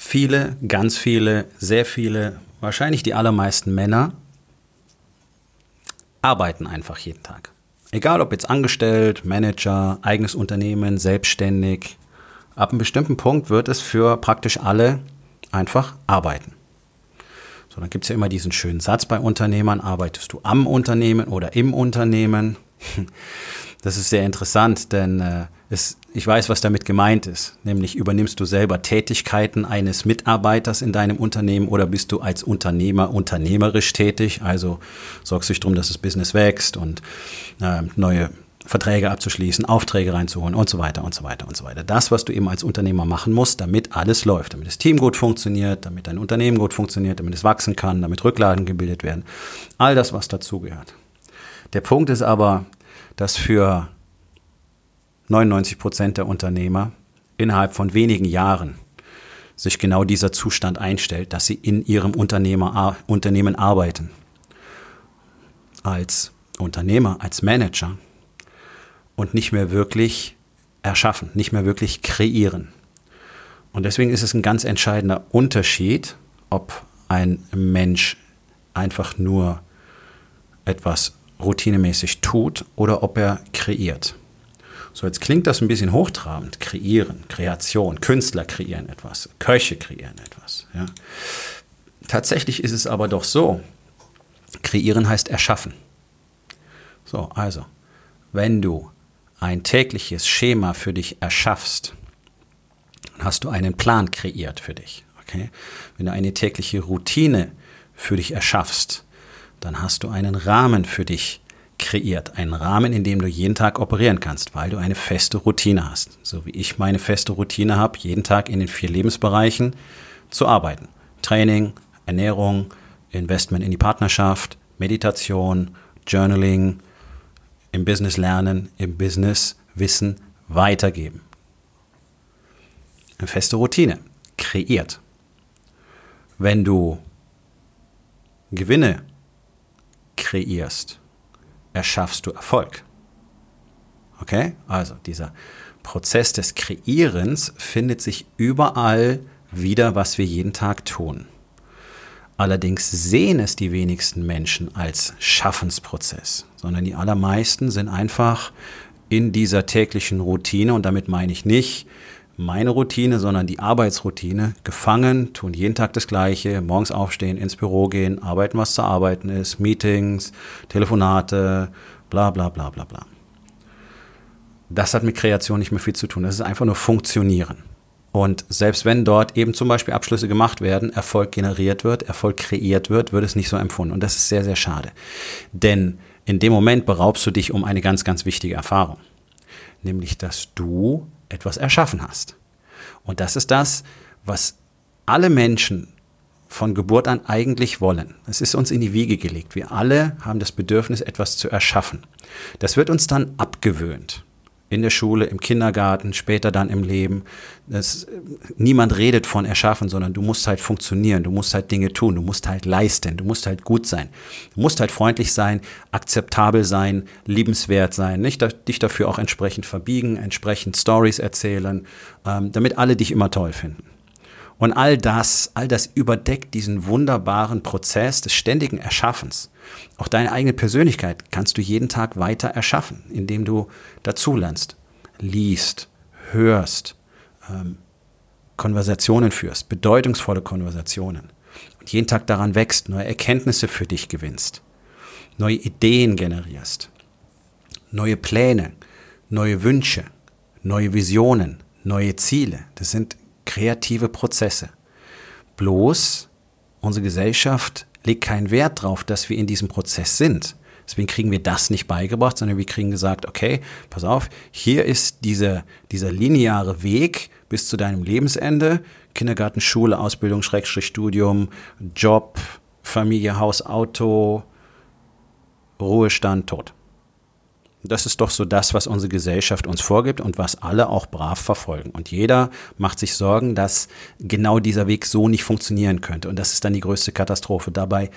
Viele, ganz viele, sehr viele, wahrscheinlich die allermeisten Männer arbeiten einfach jeden Tag. Egal ob jetzt angestellt, Manager, eigenes Unternehmen, selbstständig. Ab einem bestimmten Punkt wird es für praktisch alle einfach arbeiten. So, dann gibt es ja immer diesen schönen Satz bei Unternehmern, arbeitest du am Unternehmen oder im Unternehmen? Das ist sehr interessant, denn äh, es, ich weiß, was damit gemeint ist. Nämlich übernimmst du selber Tätigkeiten eines Mitarbeiters in deinem Unternehmen oder bist du als Unternehmer unternehmerisch tätig? Also sorgst du dich darum, dass das Business wächst und äh, neue Verträge abzuschließen, Aufträge reinzuholen und so weiter und so weiter und so weiter. Das, was du eben als Unternehmer machen musst, damit alles läuft, damit das Team gut funktioniert, damit dein Unternehmen gut funktioniert, damit es wachsen kann, damit Rücklagen gebildet werden. All das, was dazugehört. Der Punkt ist aber, dass für 99 Prozent der Unternehmer innerhalb von wenigen Jahren sich genau dieser Zustand einstellt, dass sie in ihrem Unternehmer, Unternehmen arbeiten. Als Unternehmer, als Manager und nicht mehr wirklich erschaffen, nicht mehr wirklich kreieren. Und deswegen ist es ein ganz entscheidender Unterschied, ob ein Mensch einfach nur etwas routinemäßig tut oder ob er kreiert. So, jetzt klingt das ein bisschen hochtrabend. Kreieren, Kreation, Künstler kreieren etwas, Köche kreieren etwas. Ja. Tatsächlich ist es aber doch so, kreieren heißt erschaffen. So, also, wenn du ein tägliches Schema für dich erschaffst, hast du einen Plan kreiert für dich. Okay? Wenn du eine tägliche Routine für dich erschaffst, dann hast du einen Rahmen für dich kreiert. Einen Rahmen, in dem du jeden Tag operieren kannst, weil du eine feste Routine hast. So wie ich meine feste Routine habe, jeden Tag in den vier Lebensbereichen zu arbeiten. Training, Ernährung, Investment in die Partnerschaft, Meditation, Journaling, im Business lernen, im Business Wissen weitergeben. Eine feste Routine, kreiert. Wenn du Gewinne kreierst, erschaffst du Erfolg. Okay? Also dieser Prozess des Kreierens findet sich überall wieder, was wir jeden Tag tun. Allerdings sehen es die wenigsten Menschen als Schaffensprozess, sondern die allermeisten sind einfach in dieser täglichen Routine und damit meine ich nicht, meine Routine, sondern die Arbeitsroutine gefangen, tun jeden Tag das Gleiche, morgens aufstehen, ins Büro gehen, arbeiten, was zu arbeiten ist, Meetings, Telefonate, bla bla bla bla bla. Das hat mit Kreation nicht mehr viel zu tun. Das ist einfach nur Funktionieren. Und selbst wenn dort eben zum Beispiel Abschlüsse gemacht werden, Erfolg generiert wird, Erfolg kreiert wird, wird es nicht so empfunden. Und das ist sehr, sehr schade. Denn in dem Moment beraubst du dich um eine ganz, ganz wichtige Erfahrung. Nämlich, dass du etwas erschaffen hast. Und das ist das, was alle Menschen von Geburt an eigentlich wollen. Es ist uns in die Wiege gelegt. Wir alle haben das Bedürfnis, etwas zu erschaffen. Das wird uns dann abgewöhnt in der Schule, im Kindergarten, später dann im Leben. Das, niemand redet von erschaffen, sondern du musst halt funktionieren, du musst halt Dinge tun, du musst halt leisten, du musst halt gut sein. Du musst halt freundlich sein, akzeptabel sein, liebenswert sein, nicht dich dafür auch entsprechend verbiegen, entsprechend Stories erzählen, ähm, damit alle dich immer toll finden. Und all das, all das überdeckt diesen wunderbaren Prozess des ständigen Erschaffens. Auch deine eigene Persönlichkeit kannst du jeden Tag weiter erschaffen, indem du dazulernst, liest, hörst, ähm, Konversationen führst, bedeutungsvolle Konversationen. Und jeden Tag daran wächst, neue Erkenntnisse für dich gewinnst, neue Ideen generierst, neue Pläne, neue Wünsche, neue Visionen, neue Ziele. Das sind kreative Prozesse. Bloß unsere Gesellschaft legt keinen Wert darauf, dass wir in diesem Prozess sind. Deswegen kriegen wir das nicht beigebracht, sondern wir kriegen gesagt, okay, pass auf, hier ist dieser, dieser lineare Weg, bis zu deinem Lebensende, Kindergarten, Schule, Ausbildung, Schrägstrich, Studium, Job, Familie, Haus, Auto, Ruhestand, Tod. Das ist doch so das, was unsere Gesellschaft uns vorgibt und was alle auch brav verfolgen. Und jeder macht sich Sorgen, dass genau dieser Weg so nicht funktionieren könnte. Und das ist dann die größte Katastrophe. Dabei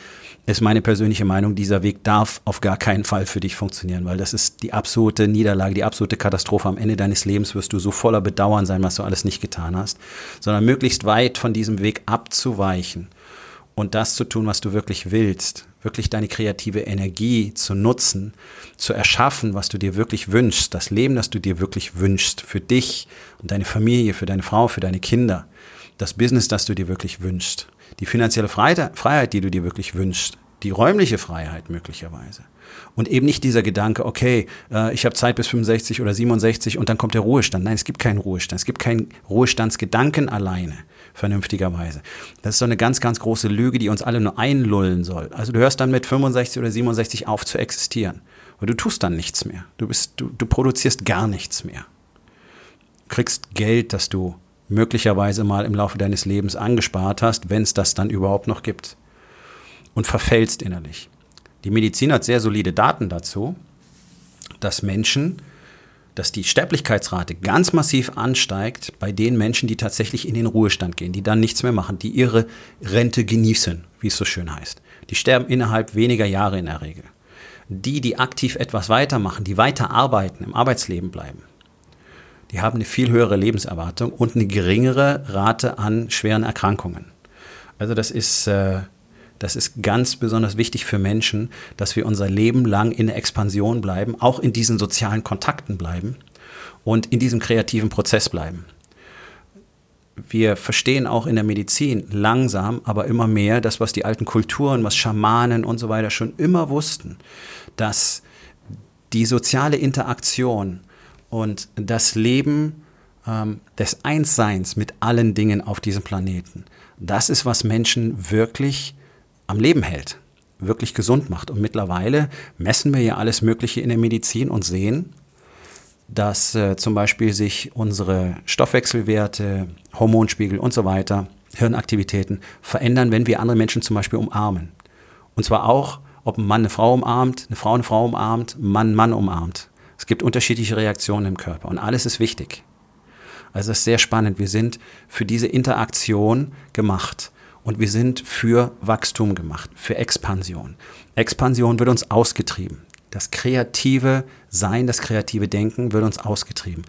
ist meine persönliche Meinung, dieser Weg darf auf gar keinen Fall für dich funktionieren, weil das ist die absolute Niederlage, die absolute Katastrophe. Am Ende deines Lebens wirst du so voller Bedauern sein, was du alles nicht getan hast, sondern möglichst weit von diesem Weg abzuweichen und das zu tun, was du wirklich willst, wirklich deine kreative Energie zu nutzen, zu erschaffen, was du dir wirklich wünschst, das Leben, das du dir wirklich wünschst, für dich und deine Familie, für deine Frau, für deine Kinder, das Business, das du dir wirklich wünschst, die finanzielle Freiheit, die du dir wirklich wünschst, die räumliche Freiheit möglicherweise. Und eben nicht dieser Gedanke, okay, äh, ich habe Zeit bis 65 oder 67 und dann kommt der Ruhestand. Nein, es gibt keinen Ruhestand. Es gibt keinen Ruhestandsgedanken alleine vernünftigerweise. Das ist so eine ganz, ganz große Lüge, die uns alle nur einlullen soll. Also du hörst dann mit 65 oder 67 auf zu existieren. Und du tust dann nichts mehr. Du, bist, du, du produzierst gar nichts mehr. Du kriegst Geld, das du möglicherweise mal im Laufe deines Lebens angespart hast, wenn es das dann überhaupt noch gibt. Und verfällst innerlich. Die Medizin hat sehr solide Daten dazu, dass Menschen dass die Sterblichkeitsrate ganz massiv ansteigt bei den Menschen, die tatsächlich in den Ruhestand gehen, die dann nichts mehr machen, die ihre Rente genießen, wie es so schön heißt. Die sterben innerhalb weniger Jahre in der Regel. Die, die aktiv etwas weitermachen, die weiter arbeiten, im Arbeitsleben bleiben, die haben eine viel höhere Lebenserwartung und eine geringere Rate an schweren Erkrankungen. Also das ist äh, das ist ganz besonders wichtig für Menschen, dass wir unser Leben lang in der Expansion bleiben, auch in diesen sozialen Kontakten bleiben und in diesem kreativen Prozess bleiben. Wir verstehen auch in der Medizin langsam, aber immer mehr das, was die alten Kulturen, was Schamanen und so weiter schon immer wussten, dass die soziale Interaktion und das Leben ähm, des Einsseins mit allen Dingen auf diesem Planeten, das ist, was Menschen wirklich am Leben hält, wirklich gesund macht. Und mittlerweile messen wir ja alles Mögliche in der Medizin und sehen, dass äh, zum Beispiel sich unsere Stoffwechselwerte, Hormonspiegel und so weiter, Hirnaktivitäten verändern, wenn wir andere Menschen zum Beispiel umarmen. Und zwar auch, ob ein Mann eine Frau umarmt, eine Frau eine Frau umarmt, ein Mann einen Mann umarmt. Es gibt unterschiedliche Reaktionen im Körper und alles ist wichtig. Also es ist sehr spannend. Wir sind für diese Interaktion gemacht. Und wir sind für Wachstum gemacht, für Expansion. Expansion wird uns ausgetrieben. Das kreative Sein, das kreative Denken wird uns ausgetrieben.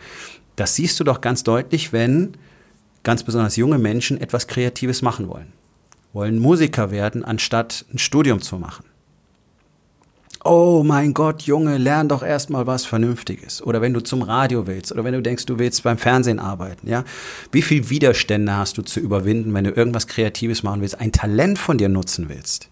Das siehst du doch ganz deutlich, wenn ganz besonders junge Menschen etwas Kreatives machen wollen. Wollen Musiker werden, anstatt ein Studium zu machen oh mein Gott, Junge, lern doch erstmal was Vernünftiges. Oder wenn du zum Radio willst oder wenn du denkst, du willst beim Fernsehen arbeiten, ja. Wie viel Widerstände hast du zu überwinden, wenn du irgendwas Kreatives machen willst, ein Talent von dir nutzen willst?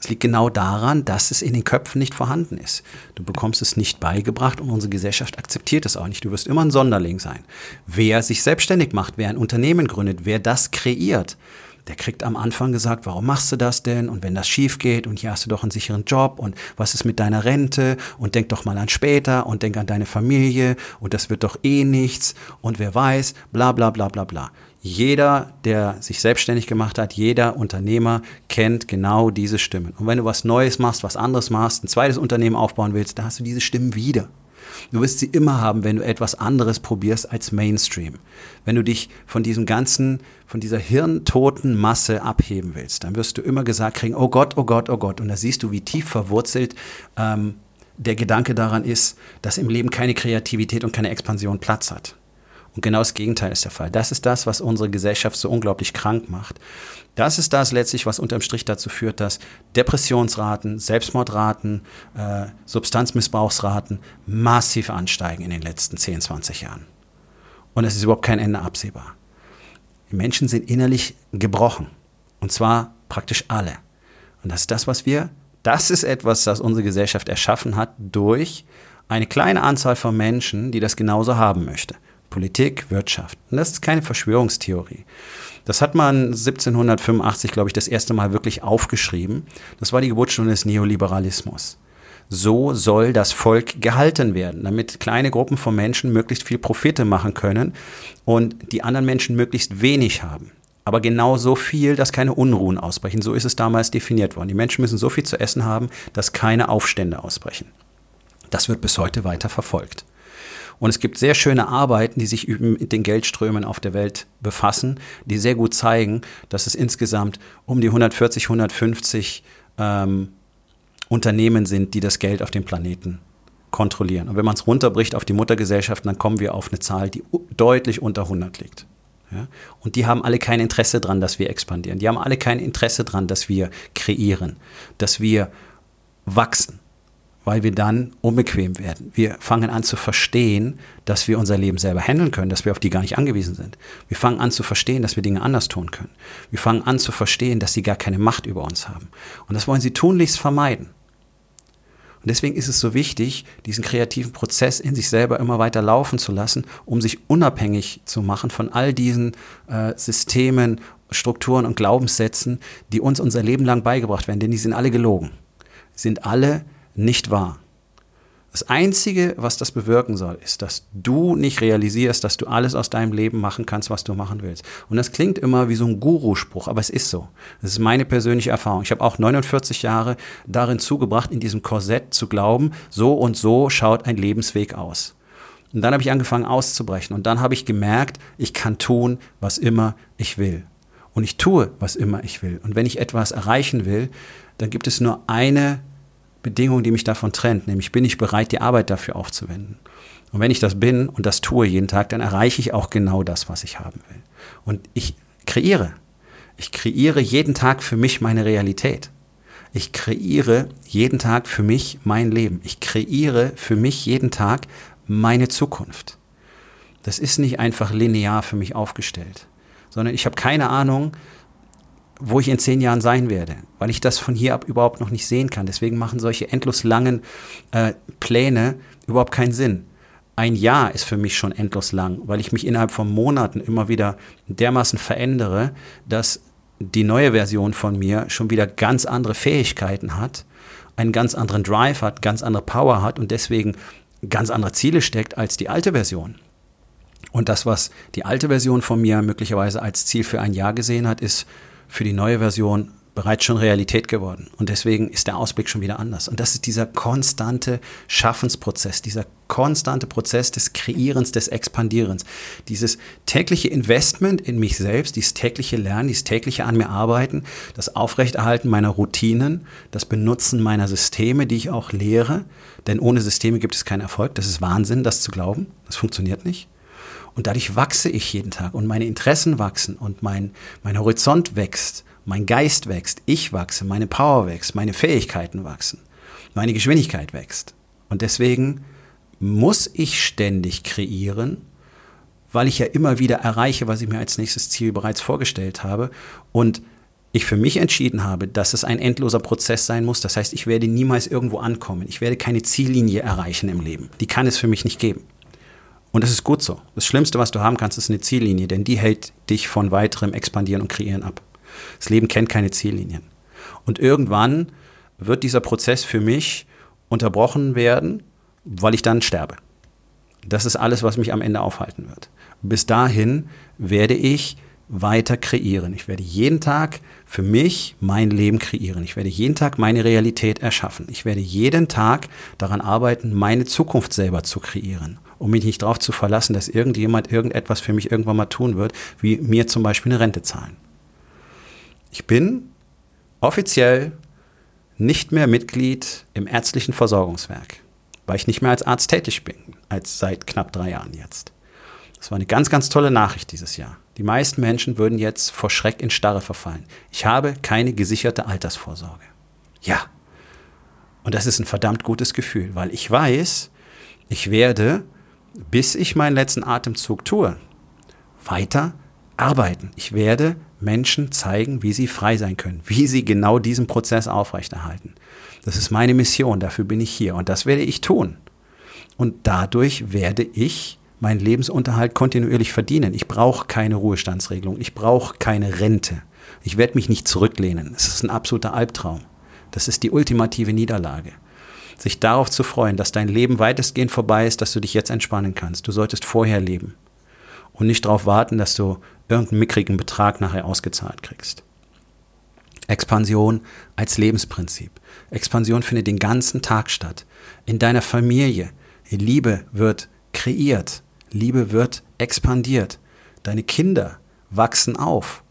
Es liegt genau daran, dass es in den Köpfen nicht vorhanden ist. Du bekommst es nicht beigebracht und unsere Gesellschaft akzeptiert es auch nicht. Du wirst immer ein Sonderling sein. Wer sich selbstständig macht, wer ein Unternehmen gründet, wer das kreiert, der kriegt am Anfang gesagt, warum machst du das denn? Und wenn das schief geht und hier hast du doch einen sicheren Job und was ist mit deiner Rente? Und denk doch mal an später und denk an deine Familie und das wird doch eh nichts und wer weiß, bla bla bla bla bla. Jeder, der sich selbstständig gemacht hat, jeder Unternehmer kennt genau diese Stimmen. Und wenn du was Neues machst, was anderes machst, ein zweites Unternehmen aufbauen willst, da hast du diese Stimmen wieder. Du wirst sie immer haben, wenn du etwas anderes probierst als Mainstream. Wenn du dich von diesem ganzen, von dieser hirntoten Masse abheben willst, dann wirst du immer gesagt kriegen, oh Gott, oh Gott, oh Gott. Und da siehst du, wie tief verwurzelt ähm, der Gedanke daran ist, dass im Leben keine Kreativität und keine Expansion Platz hat. Und genau das Gegenteil ist der Fall. Das ist das, was unsere Gesellschaft so unglaublich krank macht. Das ist das letztlich, was unterm Strich dazu führt, dass Depressionsraten, Selbstmordraten, äh, Substanzmissbrauchsraten massiv ansteigen in den letzten 10, 20 Jahren. Und es ist überhaupt kein Ende absehbar. Die Menschen sind innerlich gebrochen. Und zwar praktisch alle. Und das ist das, was wir, das ist etwas, das unsere Gesellschaft erschaffen hat durch eine kleine Anzahl von Menschen, die das genauso haben möchte. Politik, Wirtschaft. Und das ist keine Verschwörungstheorie. Das hat man 1785, glaube ich, das erste Mal wirklich aufgeschrieben. Das war die Geburtsstunde des Neoliberalismus. so soll das Volk gehalten werden, damit kleine Gruppen von Menschen möglichst viel Profite machen können und die anderen Menschen möglichst wenig haben. Aber genau so viel, dass keine Unruhen ausbrechen. So ist es damals definiert worden. Die Menschen müssen so viel zu essen haben, dass keine Aufstände ausbrechen. Das wird bis heute weiter verfolgt. Und es gibt sehr schöne Arbeiten, die sich mit den Geldströmen auf der Welt befassen, die sehr gut zeigen, dass es insgesamt um die 140, 150 ähm, Unternehmen sind, die das Geld auf dem Planeten kontrollieren. Und wenn man es runterbricht auf die Muttergesellschaften, dann kommen wir auf eine Zahl, die deutlich unter 100 liegt. Ja? Und die haben alle kein Interesse daran, dass wir expandieren. Die haben alle kein Interesse daran, dass wir kreieren, dass wir wachsen weil wir dann unbequem werden. Wir fangen an zu verstehen, dass wir unser Leben selber handeln können, dass wir auf die gar nicht angewiesen sind. Wir fangen an zu verstehen, dass wir Dinge anders tun können. Wir fangen an zu verstehen, dass sie gar keine Macht über uns haben. Und das wollen sie tunlichst vermeiden. Und deswegen ist es so wichtig, diesen kreativen Prozess in sich selber immer weiter laufen zu lassen, um sich unabhängig zu machen von all diesen äh, Systemen, Strukturen und Glaubenssätzen, die uns unser Leben lang beigebracht werden, denn die sind alle gelogen. Sind alle nicht wahr. Das Einzige, was das bewirken soll, ist, dass du nicht realisierst, dass du alles aus deinem Leben machen kannst, was du machen willst. Und das klingt immer wie so ein Guru-Spruch, aber es ist so. Das ist meine persönliche Erfahrung. Ich habe auch 49 Jahre darin zugebracht, in diesem Korsett zu glauben, so und so schaut ein Lebensweg aus. Und dann habe ich angefangen auszubrechen. Und dann habe ich gemerkt, ich kann tun, was immer ich will. Und ich tue, was immer ich will. Und wenn ich etwas erreichen will, dann gibt es nur eine Bedingung, die mich davon trennt, nämlich bin ich bereit, die Arbeit dafür aufzuwenden. Und wenn ich das bin und das tue jeden Tag, dann erreiche ich auch genau das, was ich haben will. Und ich kreiere. Ich kreiere jeden Tag für mich meine Realität. Ich kreiere jeden Tag für mich mein Leben. Ich kreiere für mich jeden Tag meine Zukunft. Das ist nicht einfach linear für mich aufgestellt, sondern ich habe keine Ahnung, wo ich in zehn Jahren sein werde, weil ich das von hier ab überhaupt noch nicht sehen kann. Deswegen machen solche endlos langen äh, Pläne überhaupt keinen Sinn. Ein Jahr ist für mich schon endlos lang, weil ich mich innerhalb von Monaten immer wieder dermaßen verändere, dass die neue Version von mir schon wieder ganz andere Fähigkeiten hat, einen ganz anderen Drive hat, ganz andere Power hat und deswegen ganz andere Ziele steckt als die alte Version. Und das, was die alte Version von mir möglicherweise als Ziel für ein Jahr gesehen hat, ist für die neue Version bereits schon Realität geworden. Und deswegen ist der Ausblick schon wieder anders. Und das ist dieser konstante Schaffensprozess, dieser konstante Prozess des Kreierens, des Expandierens. Dieses tägliche Investment in mich selbst, dieses tägliche Lernen, dieses tägliche an mir arbeiten, das Aufrechterhalten meiner Routinen, das Benutzen meiner Systeme, die ich auch lehre. Denn ohne Systeme gibt es keinen Erfolg. Das ist Wahnsinn, das zu glauben. Das funktioniert nicht. Und dadurch wachse ich jeden Tag und meine Interessen wachsen und mein, mein Horizont wächst, mein Geist wächst, ich wachse, meine Power wächst, meine Fähigkeiten wachsen, meine Geschwindigkeit wächst. Und deswegen muss ich ständig kreieren, weil ich ja immer wieder erreiche, was ich mir als nächstes Ziel bereits vorgestellt habe. Und ich für mich entschieden habe, dass es ein endloser Prozess sein muss. Das heißt, ich werde niemals irgendwo ankommen. Ich werde keine Ziellinie erreichen im Leben. Die kann es für mich nicht geben. Und das ist gut so. Das Schlimmste, was du haben kannst, ist eine Ziellinie, denn die hält dich von weiterem Expandieren und Kreieren ab. Das Leben kennt keine Ziellinien. Und irgendwann wird dieser Prozess für mich unterbrochen werden, weil ich dann sterbe. Das ist alles, was mich am Ende aufhalten wird. Bis dahin werde ich weiter kreieren. Ich werde jeden Tag für mich mein Leben kreieren. Ich werde jeden Tag meine Realität erschaffen. Ich werde jeden Tag daran arbeiten, meine Zukunft selber zu kreieren um mich nicht darauf zu verlassen, dass irgendjemand irgendetwas für mich irgendwann mal tun wird, wie mir zum Beispiel eine Rente zahlen. Ich bin offiziell nicht mehr Mitglied im ärztlichen Versorgungswerk, weil ich nicht mehr als Arzt tätig bin, als seit knapp drei Jahren jetzt. Das war eine ganz, ganz tolle Nachricht dieses Jahr. Die meisten Menschen würden jetzt vor Schreck in Starre verfallen. Ich habe keine gesicherte Altersvorsorge. Ja. Und das ist ein verdammt gutes Gefühl, weil ich weiß, ich werde bis ich meinen letzten Atemzug tue, weiter arbeiten. Ich werde Menschen zeigen, wie sie frei sein können, wie sie genau diesen Prozess aufrechterhalten. Das ist meine Mission, dafür bin ich hier und das werde ich tun. Und dadurch werde ich meinen Lebensunterhalt kontinuierlich verdienen. Ich brauche keine Ruhestandsregelung, ich brauche keine Rente. Ich werde mich nicht zurücklehnen. Es ist ein absoluter Albtraum. Das ist die ultimative Niederlage. sich darauf zu freuen, dass dein Leben weitestgehend vorbei ist, dass du dich jetzt entspannen kannst. Du solltest vorher leben und nicht darauf warten, dass du irgendeinen mickrigen Betrag nachher ausgezahlt kriegst. Expansion als Lebensprinzip. Expansion findet den ganzen Tag statt. In deiner Familie. Liebe wird kreiert. Liebe wird expandiert. Deine Kinder wachsen auf.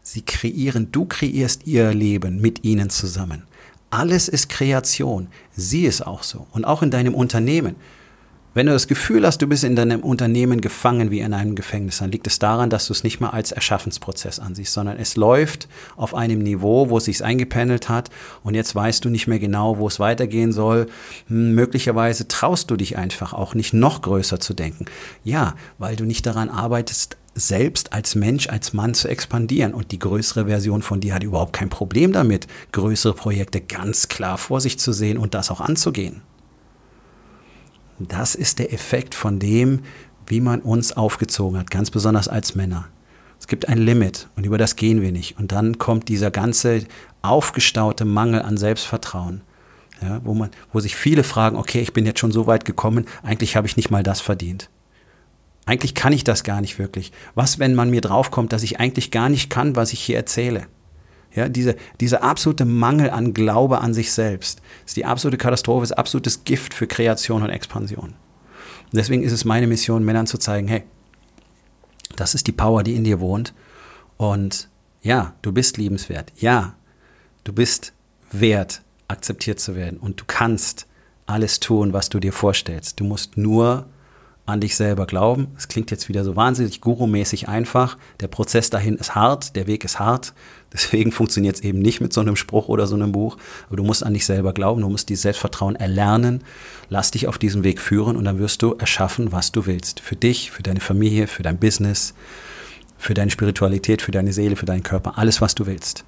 Sie kreieren, du kreierst ihr Leben mit ihnen zusammen. Alles ist Kreation. Sieh es auch so. Und auch in deinem Unternehmen. Wenn du das Gefühl hast, du bist in deinem Unternehmen gefangen wie in einem Gefängnis, dann liegt es daran, dass du es nicht mal als Erschaffensprozess ansiehst, sondern es läuft auf einem Niveau, wo es sich eingependelt hat und jetzt weißt du nicht mehr genau, wo es weitergehen soll. Hm, möglicherweise traust du dich einfach auch nicht noch größer zu denken. Ja, weil du nicht daran arbeitest, selbst als Mensch, als Mann zu expandieren. Und die größere Version von dir hat überhaupt kein Problem damit, größere Projekte ganz klar vor sich zu sehen und das auch anzugehen. Das ist der Effekt von dem, wie man uns aufgezogen hat, ganz besonders als Männer. Es gibt ein Limit und über das gehen wir nicht. Und dann kommt dieser ganze aufgestaute Mangel an Selbstvertrauen, ja, wo, man, wo sich viele fragen, okay, ich bin jetzt schon so weit gekommen, eigentlich habe ich nicht mal das verdient. Eigentlich kann ich das gar nicht wirklich. Was, wenn man mir draufkommt, dass ich eigentlich gar nicht kann, was ich hier erzähle? Ja, diese, dieser absolute Mangel an Glaube an sich selbst ist die absolute Katastrophe, ist absolutes Gift für Kreation und Expansion. Und deswegen ist es meine Mission, Männern zu zeigen, hey, das ist die Power, die in dir wohnt. Und ja, du bist liebenswert. Ja, du bist wert, akzeptiert zu werden. Und du kannst alles tun, was du dir vorstellst. Du musst nur an dich selber glauben. Es klingt jetzt wieder so wahnsinnig gurumäßig einfach. Der Prozess dahin ist hart, der Weg ist hart. Deswegen funktioniert es eben nicht mit so einem Spruch oder so einem Buch. Aber du musst an dich selber glauben, du musst dieses Selbstvertrauen erlernen. Lass dich auf diesem Weg führen und dann wirst du erschaffen, was du willst. Für dich, für deine Familie, für dein Business, für deine Spiritualität, für deine Seele, für deinen Körper, alles, was du willst.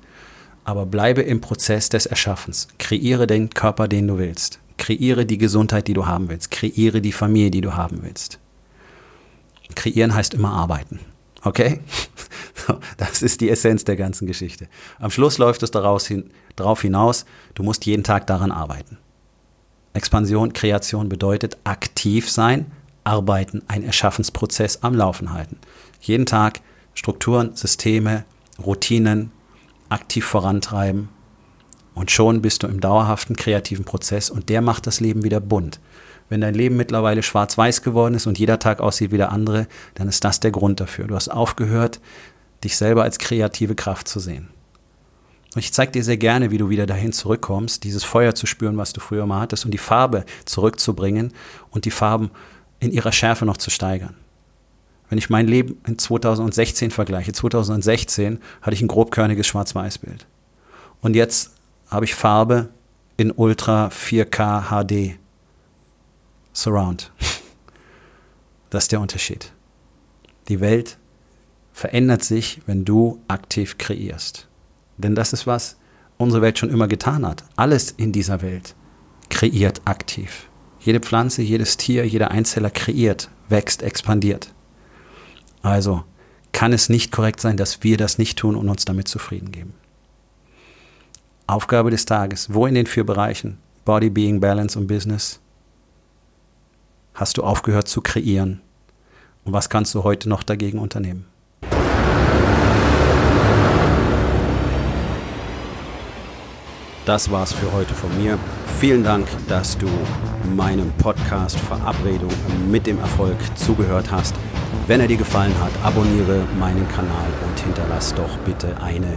Aber bleibe im Prozess des Erschaffens. Kreiere den Körper, den du willst. Kreiere die Gesundheit, die du haben willst. Kreiere die Familie, die du haben willst. Kreieren heißt immer arbeiten. Okay? Das ist die Essenz der ganzen Geschichte. Am Schluss läuft es darauf hinaus, du musst jeden Tag daran arbeiten. Expansion, Kreation bedeutet aktiv sein, arbeiten, einen Erschaffensprozess am Laufen halten. Jeden Tag Strukturen, Systeme, Routinen aktiv vorantreiben, und schon bist du im dauerhaften kreativen Prozess und der macht das Leben wieder bunt. Wenn dein Leben mittlerweile schwarz-weiß geworden ist und jeder Tag aussieht wie der andere, dann ist das der Grund dafür. Du hast aufgehört, dich selber als kreative Kraft zu sehen. Und ich zeige dir sehr gerne, wie du wieder dahin zurückkommst, dieses Feuer zu spüren, was du früher mal hattest, und die Farbe zurückzubringen und die Farben in ihrer Schärfe noch zu steigern. Wenn ich mein Leben in 2016 vergleiche, 2016 hatte ich ein grobkörniges Schwarz-Weiß-Bild. Und jetzt habe ich Farbe in Ultra 4K HD Surround. Das ist der Unterschied. Die Welt verändert sich, wenn du aktiv kreierst. Denn das ist, was unsere Welt schon immer getan hat. Alles in dieser Welt kreiert aktiv. Jede Pflanze, jedes Tier, jeder Einzeller kreiert, wächst, expandiert. Also kann es nicht korrekt sein, dass wir das nicht tun und uns damit zufrieden geben. Aufgabe des Tages. Wo in den vier Bereichen Body, Being, Balance und Business hast du aufgehört zu kreieren? Und was kannst du heute noch dagegen unternehmen? Das war's für heute von mir. Vielen Dank, dass du meinem Podcast Verabredung mit dem Erfolg zugehört hast. Wenn er dir gefallen hat, abonniere meinen Kanal und hinterlass doch bitte eine